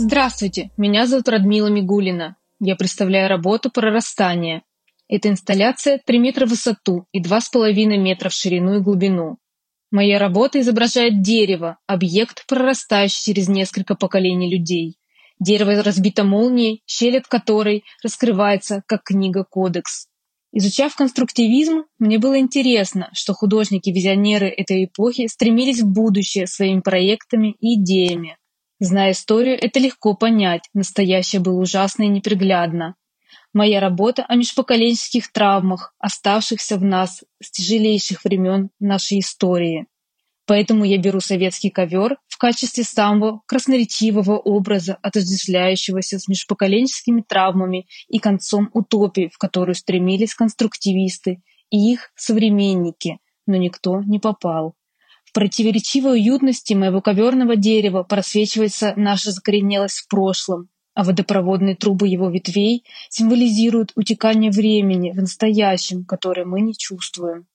Здравствуйте, меня зовут Радмила Мигулина. Я представляю работу «Прорастание». Эта инсталляция 3 метра в высоту и 2,5 метра в ширину и глубину. Моя работа изображает дерево, объект, прорастающий через несколько поколений людей. Дерево разбито молнией, щель от которой раскрывается, как книга-кодекс. Изучав конструктивизм, мне было интересно, что художники-визионеры этой эпохи стремились в будущее своими проектами и идеями. Зная историю, это легко понять, настоящее было ужасно и неприглядно. Моя работа о межпоколенческих травмах, оставшихся в нас с тяжелейших времен нашей истории. Поэтому я беру советский ковер в качестве самого красноречивого образа, отождествляющегося с межпоколенческими травмами и концом утопии, в которую стремились конструктивисты и их современники, но никто не попал. Противоречивой уютности моего коверного дерева просвечивается наша закоренелость в прошлом, а водопроводные трубы его ветвей символизируют утекание времени в настоящем, которое мы не чувствуем.